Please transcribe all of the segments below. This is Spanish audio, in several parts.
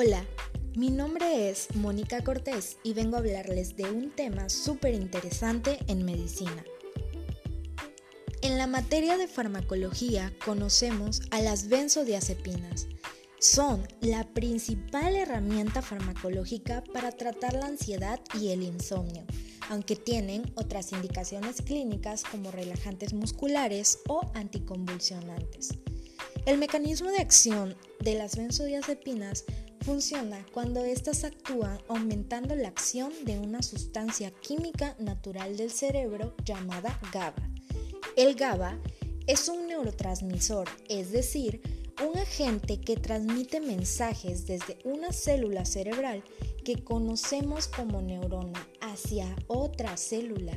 Hola, mi nombre es Mónica Cortés y vengo a hablarles de un tema súper interesante en medicina. En la materia de farmacología conocemos a las benzodiazepinas. Son la principal herramienta farmacológica para tratar la ansiedad y el insomnio, aunque tienen otras indicaciones clínicas como relajantes musculares o anticonvulsionantes. El mecanismo de acción de las benzodiazepinas Funciona cuando éstas actúan aumentando la acción de una sustancia química natural del cerebro llamada GABA. El GABA es un neurotransmisor, es decir, un agente que transmite mensajes desde una célula cerebral que conocemos como neurona hacia otra célula.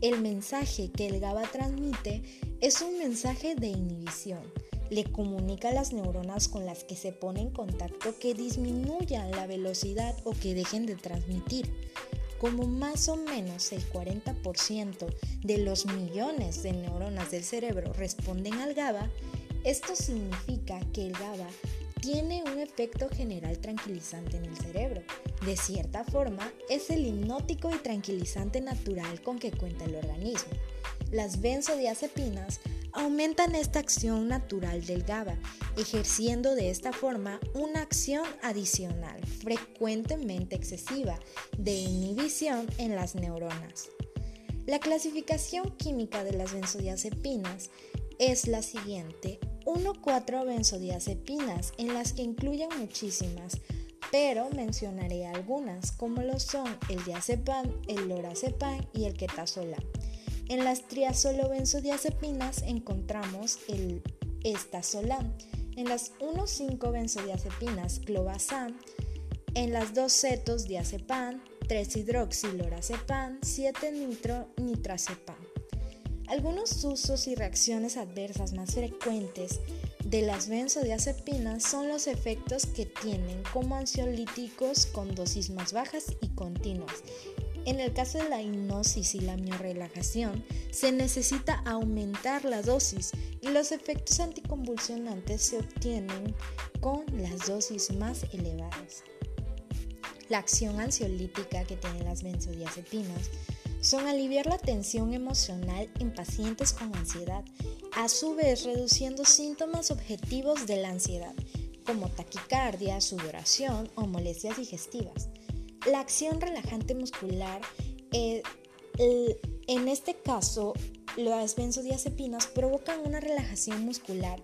El mensaje que el GABA transmite es un mensaje de inhibición le comunica a las neuronas con las que se pone en contacto que disminuyan la velocidad o que dejen de transmitir. Como más o menos el 40% de los millones de neuronas del cerebro responden al GABA, esto significa que el GABA tiene un efecto general tranquilizante en el cerebro. De cierta forma, es el hipnótico y tranquilizante natural con que cuenta el organismo. Las benzodiazepinas aumentan esta acción natural del GABA, ejerciendo de esta forma una acción adicional, frecuentemente excesiva, de inhibición en las neuronas. La clasificación química de las benzodiazepinas es la siguiente. 1,4 benzodiazepinas en las que incluyen muchísimas, pero mencionaré algunas como lo son el diazepam, el lorazepam y el quetazolam. En las triazolobenzodiazepinas encontramos el estazolam, en las 1,5 benzodiazepinas clobazam, en las 2 cetos diazepam, 3 hidroxilorazepam, 7 nitro nitrazepam. Algunos usos y reacciones adversas más frecuentes de las benzodiazepinas son los efectos que tienen como ansiolíticos con dosis más bajas y continuas en el caso de la hipnosis y la miorelajación, se necesita aumentar la dosis y los efectos anticonvulsionantes se obtienen con las dosis más elevadas. La acción ansiolítica que tienen las benzodiazepinas son aliviar la tensión emocional en pacientes con ansiedad, a su vez reduciendo síntomas objetivos de la ansiedad, como taquicardia, sudoración o molestias digestivas. La acción relajante muscular, eh, en este caso, las benzodiazepinas provocan una relajación muscular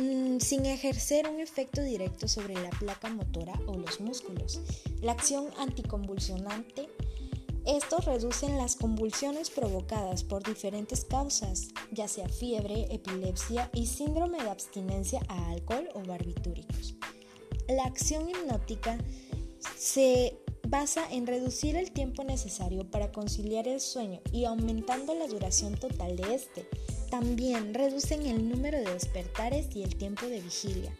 mm, sin ejercer un efecto directo sobre la placa motora o los músculos. La acción anticonvulsionante, estos reducen las convulsiones provocadas por diferentes causas, ya sea fiebre, epilepsia y síndrome de abstinencia a alcohol o barbitúricos. La acción hipnótica se basa en reducir el tiempo necesario para conciliar el sueño y aumentando la duración total de este. También reducen el número de despertares y el tiempo de vigilia.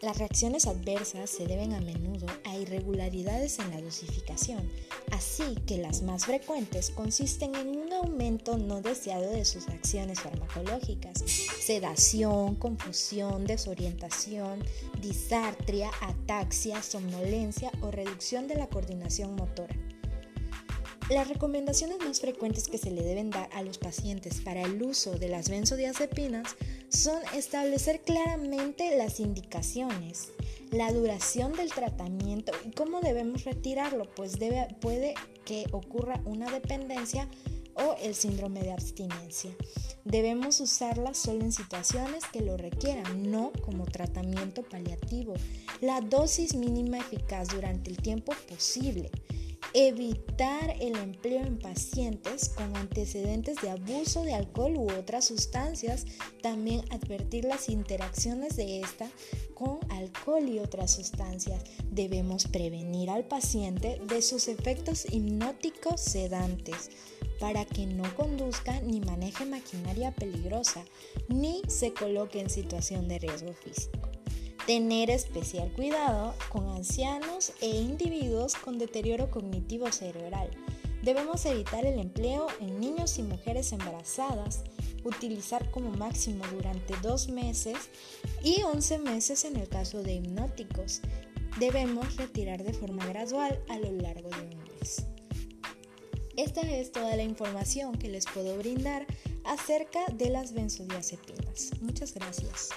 Las reacciones adversas se deben a menudo a irregularidades en la dosificación, así que las más frecuentes consisten en un aumento no deseado de sus acciones farmacológicas, sedación, confusión, desorientación, disartria, ataxia, somnolencia o reducción de la coordinación motora. Las recomendaciones más frecuentes que se le deben dar a los pacientes para el uso de las benzodiazepinas son establecer claramente las indicaciones, la duración del tratamiento y cómo debemos retirarlo, pues puede que ocurra una dependencia o el síndrome de abstinencia. Debemos usarla solo en situaciones que lo requieran, no como tratamiento paliativo. La dosis mínima eficaz durante el tiempo posible evitar el empleo en pacientes con antecedentes de abuso de alcohol u otras sustancias, también advertir las interacciones de esta con alcohol y otras sustancias. Debemos prevenir al paciente de sus efectos hipnóticos sedantes para que no conduzca ni maneje maquinaria peligrosa ni se coloque en situación de riesgo físico. Tener especial cuidado con ancianos e individuos con deterioro cognitivo cerebral. Debemos evitar el empleo en niños y mujeres embarazadas, utilizar como máximo durante dos meses y 11 meses en el caso de hipnóticos. debemos retirar de forma gradual a lo largo de un mes. Esta es toda la información que les puedo brindar acerca de las benzodiazepinas. Muchas gracias.